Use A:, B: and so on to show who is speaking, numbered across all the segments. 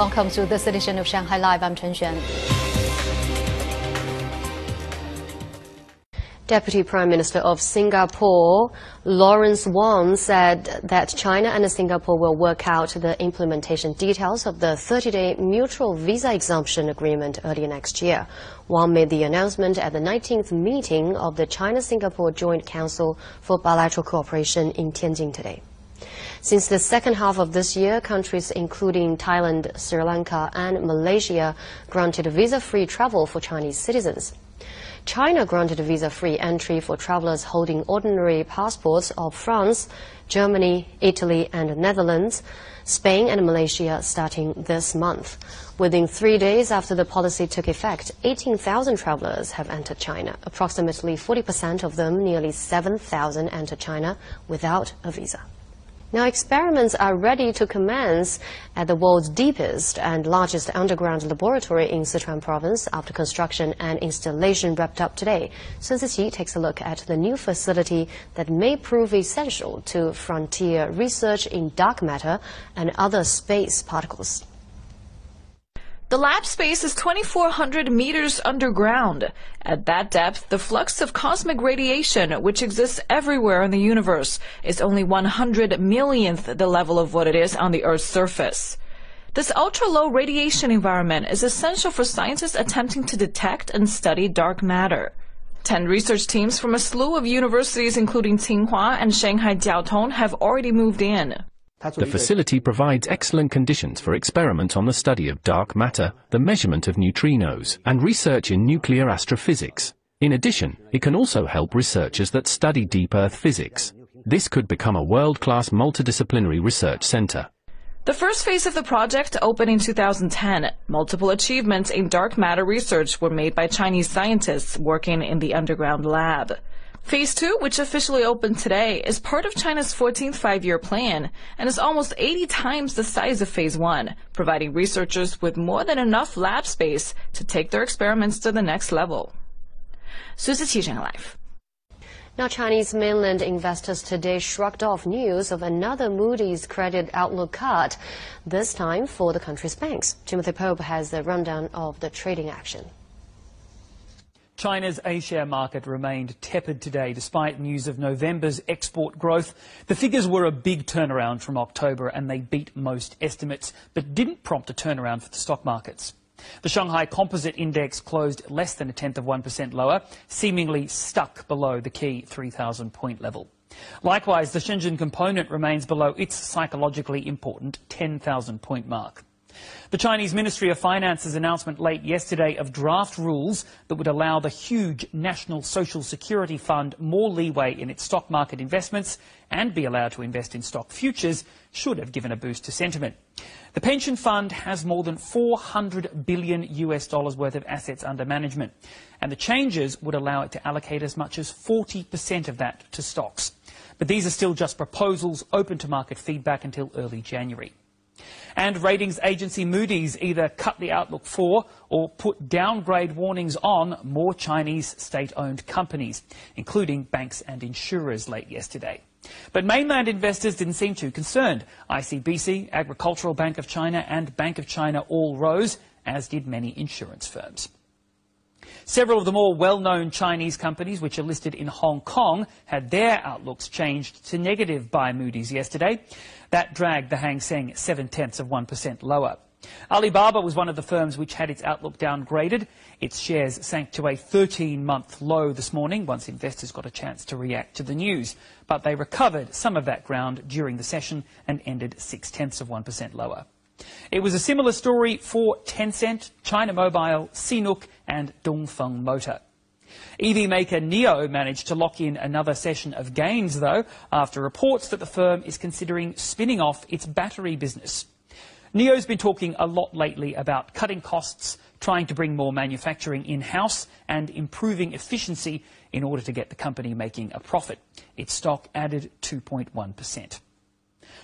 A: Welcome to this edition of Shanghai Live. I'm Chen Xuan.
B: Deputy Prime Minister of Singapore, Lawrence Wong, said that China and Singapore will work out the implementation details of the 30-day mutual visa exemption agreement early next year. Wong made the announcement at the 19th meeting of the China-Singapore Joint Council for Bilateral Cooperation in Tianjin today. Since the second half of this year, countries including Thailand, Sri Lanka, and Malaysia granted visa-free travel for Chinese citizens. China granted visa-free entry for travelers holding ordinary passports of France, Germany, Italy, and the Netherlands, Spain, and Malaysia starting this month. Within three days after the policy took effect, 18,000 travelers have entered China. Approximately 40% of them, nearly 7,000, entered China without a visa. Now, experiments are ready to commence at the world's deepest and largest underground laboratory in Sichuan province after construction and installation wrapped up today. Sun Siqi takes a look at the new facility that may prove essential to frontier research in dark matter and other space particles.
C: The lab space is 2,400 meters underground. At that depth, the flux of cosmic radiation, which exists everywhere in the universe, is only 100 millionth the level of what it is on the Earth's surface. This ultra-low radiation environment is essential for scientists attempting to detect and study dark matter. Ten research teams from a slew of universities, including Tsinghua and Shanghai Jiaotong, have already moved in.
D: The facility provides excellent conditions for experiment on the study of dark matter, the measurement of neutrinos, and research in nuclear astrophysics. In addition, it can also help researchers that study deep Earth physics. This could become a world-class multidisciplinary research center.
C: The first phase of the project opened in 2010. Multiple achievements in dark matter research were made by Chinese scientists working in the underground lab. Phase 2, which officially opened today, is part of China's 14th five-year plan and is almost 80 times the size of Phase 1, providing researchers with more than enough lab space to take their experiments to the next level. Live.
B: Now, Chinese mainland investors today shrugged off news of another Moody's credit outlook cut, this time for the country's banks. Timothy Pope has the rundown of the trading action.
E: China's A-share market remained tepid today despite news of November's export growth. The figures were a big turnaround from October and they beat most estimates, but didn't prompt a turnaround for the stock markets. The Shanghai Composite Index closed less than a tenth of 1% lower, seemingly stuck below the key 3,000 point level. Likewise, the Shenzhen component remains below its psychologically important 10,000 point mark. The Chinese Ministry of Finance's announcement late yesterday of draft rules that would allow the huge National Social Security Fund more leeway in its stock market investments and be allowed to invest in stock futures should have given a boost to sentiment. The pension fund has more than 400 billion US dollars worth of assets under management, and the changes would allow it to allocate as much as 40% of that to stocks. But these are still just proposals open to market feedback until early January. And ratings agency Moody's either cut the outlook for or put downgrade warnings on more Chinese state-owned companies, including banks and insurers late yesterday. But mainland investors didn't seem too concerned. ICBC, Agricultural Bank of China and Bank of China all rose, as did many insurance firms. Several of the more well-known Chinese companies which are listed in Hong Kong had their outlooks changed to negative by Moody's yesterday. That dragged the Hang Seng seven-tenths of 1% lower. Alibaba was one of the firms which had its outlook downgraded. Its shares sank to a 13-month low this morning once investors got a chance to react to the news. But they recovered some of that ground during the session and ended six-tenths of 1% lower. It was a similar story for Tencent, China Mobile, CNOOC and Dongfeng Motor. EV maker NIO managed to lock in another session of gains, though, after reports that the firm is considering spinning off its battery business. NIO's been talking a lot lately about cutting costs, trying to bring more manufacturing in-house and improving efficiency in order to get the company making a profit. Its stock added 2.1%.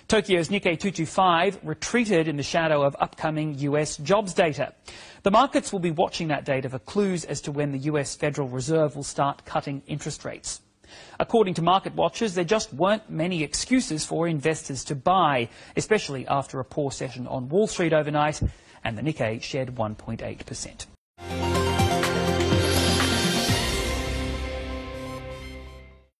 E: Tokyo's Nikkei 225 retreated in the shadow of upcoming US jobs data. The markets will be watching that data for clues as to when the US Federal Reserve will start cutting interest rates. According to market watchers, there just weren't many excuses for investors to buy, especially after a poor session on Wall Street overnight, and the Nikkei shed 1.8%.